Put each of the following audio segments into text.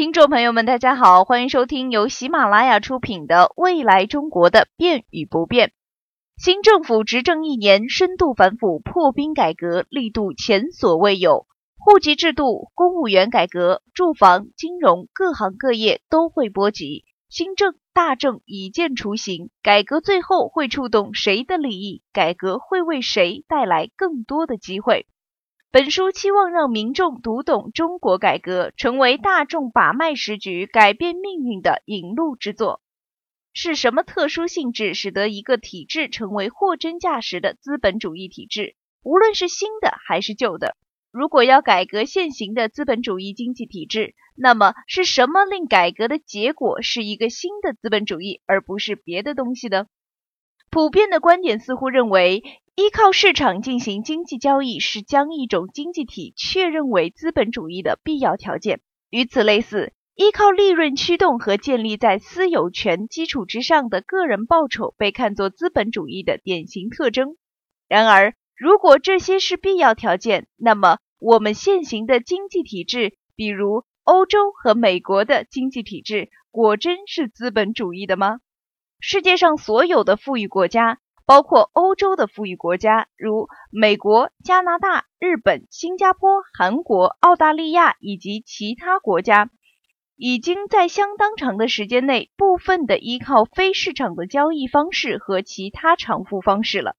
听众朋友们，大家好，欢迎收听由喜马拉雅出品的《未来中国的变与不变》。新政府执政一年，深度反腐、破冰改革力度前所未有，户籍制度、公务员改革、住房、金融各行各业都会波及。新政大政已见雏形，改革最后会触动谁的利益？改革会为谁带来更多的机会？本书期望让民众读懂中国改革，成为大众把脉时局、改变命运的引路之作。是什么特殊性质使得一个体制成为货真价实的资本主义体制？无论是新的还是旧的。如果要改革现行的资本主义经济体制，那么是什么令改革的结果是一个新的资本主义，而不是别的东西呢？普遍的观点似乎认为，依靠市场进行经济交易是将一种经济体确认为资本主义的必要条件。与此类似，依靠利润驱动和建立在私有权基础之上的个人报酬被看作资本主义的典型特征。然而，如果这些是必要条件，那么我们现行的经济体制，比如欧洲和美国的经济体制，果真是资本主义的吗？世界上所有的富裕国家，包括欧洲的富裕国家，如美国、加拿大、日本、新加坡、韩国、澳大利亚以及其他国家，已经在相当长的时间内部分的依靠非市场的交易方式和其他偿付方式了。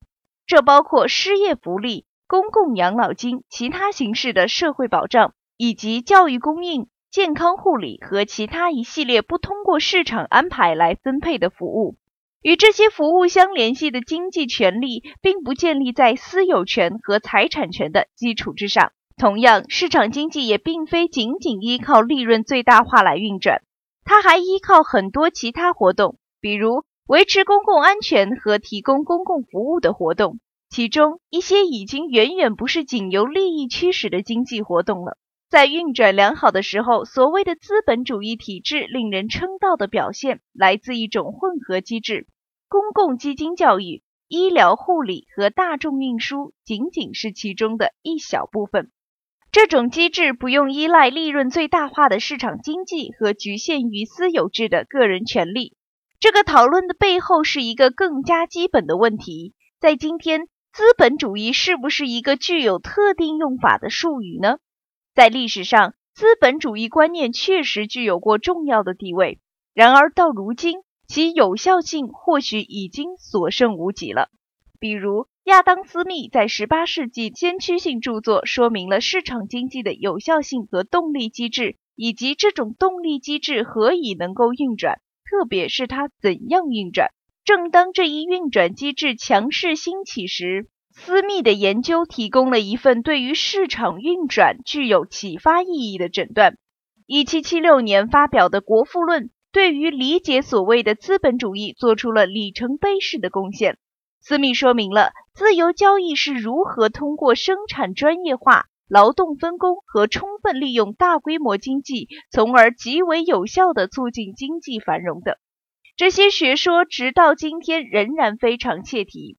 这包括失业福利、公共养老金、其他形式的社会保障，以及教育供应、健康护理和其他一系列不通过市场安排来分配的服务。与这些服务相联系的经济权利，并不建立在私有权和财产权的基础之上。同样，市场经济也并非仅仅依靠利润最大化来运转，它还依靠很多其他活动，比如。维持公共安全和提供公共服务的活动，其中一些已经远远不是仅由利益驱使的经济活动了。在运转良好的时候，所谓的资本主义体制令人称道的表现，来自一种混合机制：公共基金、教育、医疗护理和大众运输仅仅是其中的一小部分。这种机制不用依赖利润最大化的市场经济和局限于私有制的个人权利。这个讨论的背后是一个更加基本的问题：在今天，资本主义是不是一个具有特定用法的术语呢？在历史上，资本主义观念确实具有过重要的地位，然而到如今，其有效性或许已经所剩无几了。比如，亚当·斯密在18世纪先驱性著作说明了市场经济的有效性和动力机制，以及这种动力机制何以能够运转。特别是它怎样运转。正当这一运转机制强势兴起时，私密的研究提供了一份对于市场运转具有启发意义的诊断。1776年发表的《国富论》对于理解所谓的资本主义做出了里程碑式的贡献。私密说明了自由交易是如何通过生产专业化。劳动分工和充分利用大规模经济，从而极为有效地促进经济繁荣的这些学说，直到今天仍然非常切题。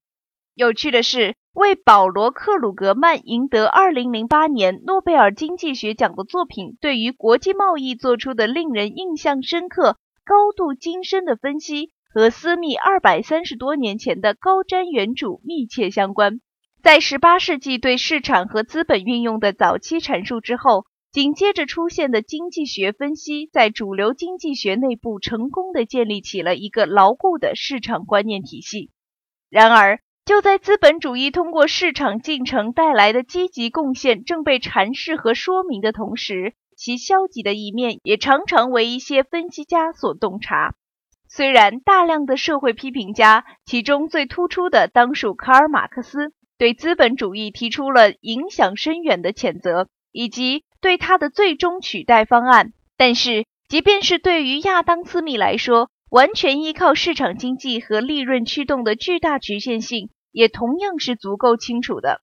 有趣的是，为保罗·克鲁格曼赢得2008年诺贝尔经济学奖的作品，对于国际贸易做出的令人印象深刻、高度精深的分析，和私密230多年前的高瞻远瞩密切相关。在18世纪对市场和资本运用的早期阐述之后，紧接着出现的经济学分析，在主流经济学内部成功的建立起了一个牢固的市场观念体系。然而，就在资本主义通过市场进程带来的积极贡献正被阐释和说明的同时，其消极的一面也常常为一些分析家所洞察。虽然大量的社会批评家，其中最突出的当属卡尔·马克思。对资本主义提出了影响深远的谴责，以及对它的最终取代方案。但是，即便是对于亚当·斯密来说，完全依靠市场经济和利润驱动的巨大局限性，也同样是足够清楚的。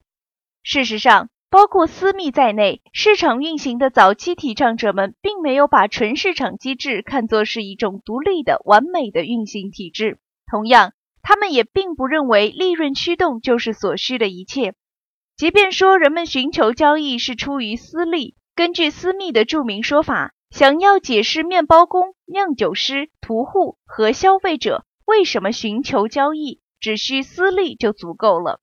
事实上，包括斯密在内，市场运行的早期提倡者们，并没有把纯市场机制看作是一种独立的、完美的运行体制。同样，他们也并不认为利润驱动就是所需的一切，即便说人们寻求交易是出于私利。根据私密的著名说法，想要解释面包工、酿酒师、屠户和消费者为什么寻求交易，只需私利就足够了。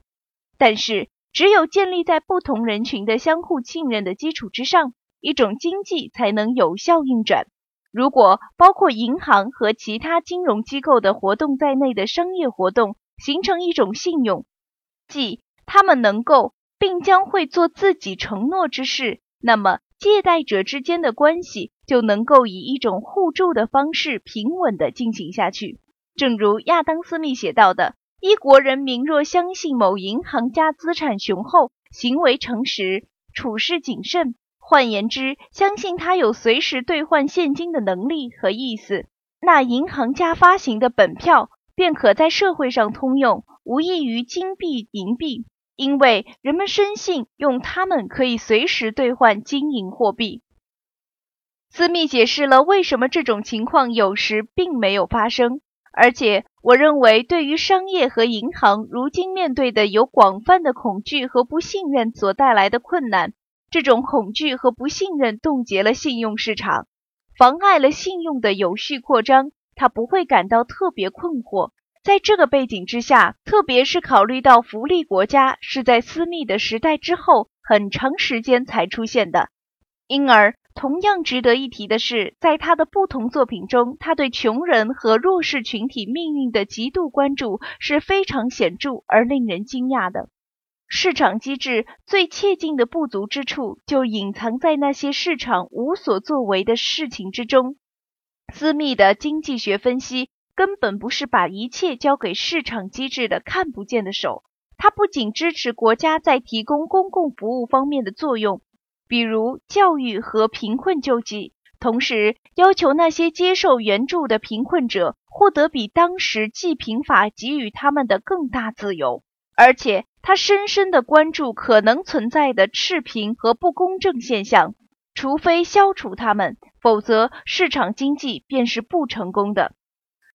但是，只有建立在不同人群的相互信任的基础之上，一种经济才能有效运转。如果包括银行和其他金融机构的活动在内的商业活动形成一种信用，即他们能够并将会做自己承诺之事，那么借贷者之间的关系就能够以一种互助的方式平稳地进行下去。正如亚当·斯密写到的：“一国人民若相信某银行家资产雄厚、行为诚实、处事谨慎。”换言之，相信他有随时兑换现金的能力和意思，那银行家发行的本票便可在社会上通用，无异于金币、银币，因为人们深信用它们可以随时兑换金银货币。斯密解释了为什么这种情况有时并没有发生，而且我认为，对于商业和银行如今面对的有广泛的恐惧和不信任所带来的困难。这种恐惧和不信任冻结了信用市场，妨碍了信用的有序扩张。他不会感到特别困惑。在这个背景之下，特别是考虑到福利国家是在私密的时代之后很长时间才出现的，因而同样值得一提的是，在他的不同作品中，他对穷人和弱势群体命运的极度关注是非常显著而令人惊讶的。市场机制最切近的不足之处，就隐藏在那些市场无所作为的事情之中。私密的经济学分析根本不是把一切交给市场机制的看不见的手，它不仅支持国家在提供公共服务方面的作用，比如教育和贫困救济，同时要求那些接受援助的贫困者获得比当时济贫法给予他们的更大自由，而且。他深深地关注可能存在的赤贫和不公正现象，除非消除它们，否则市场经济便是不成功的。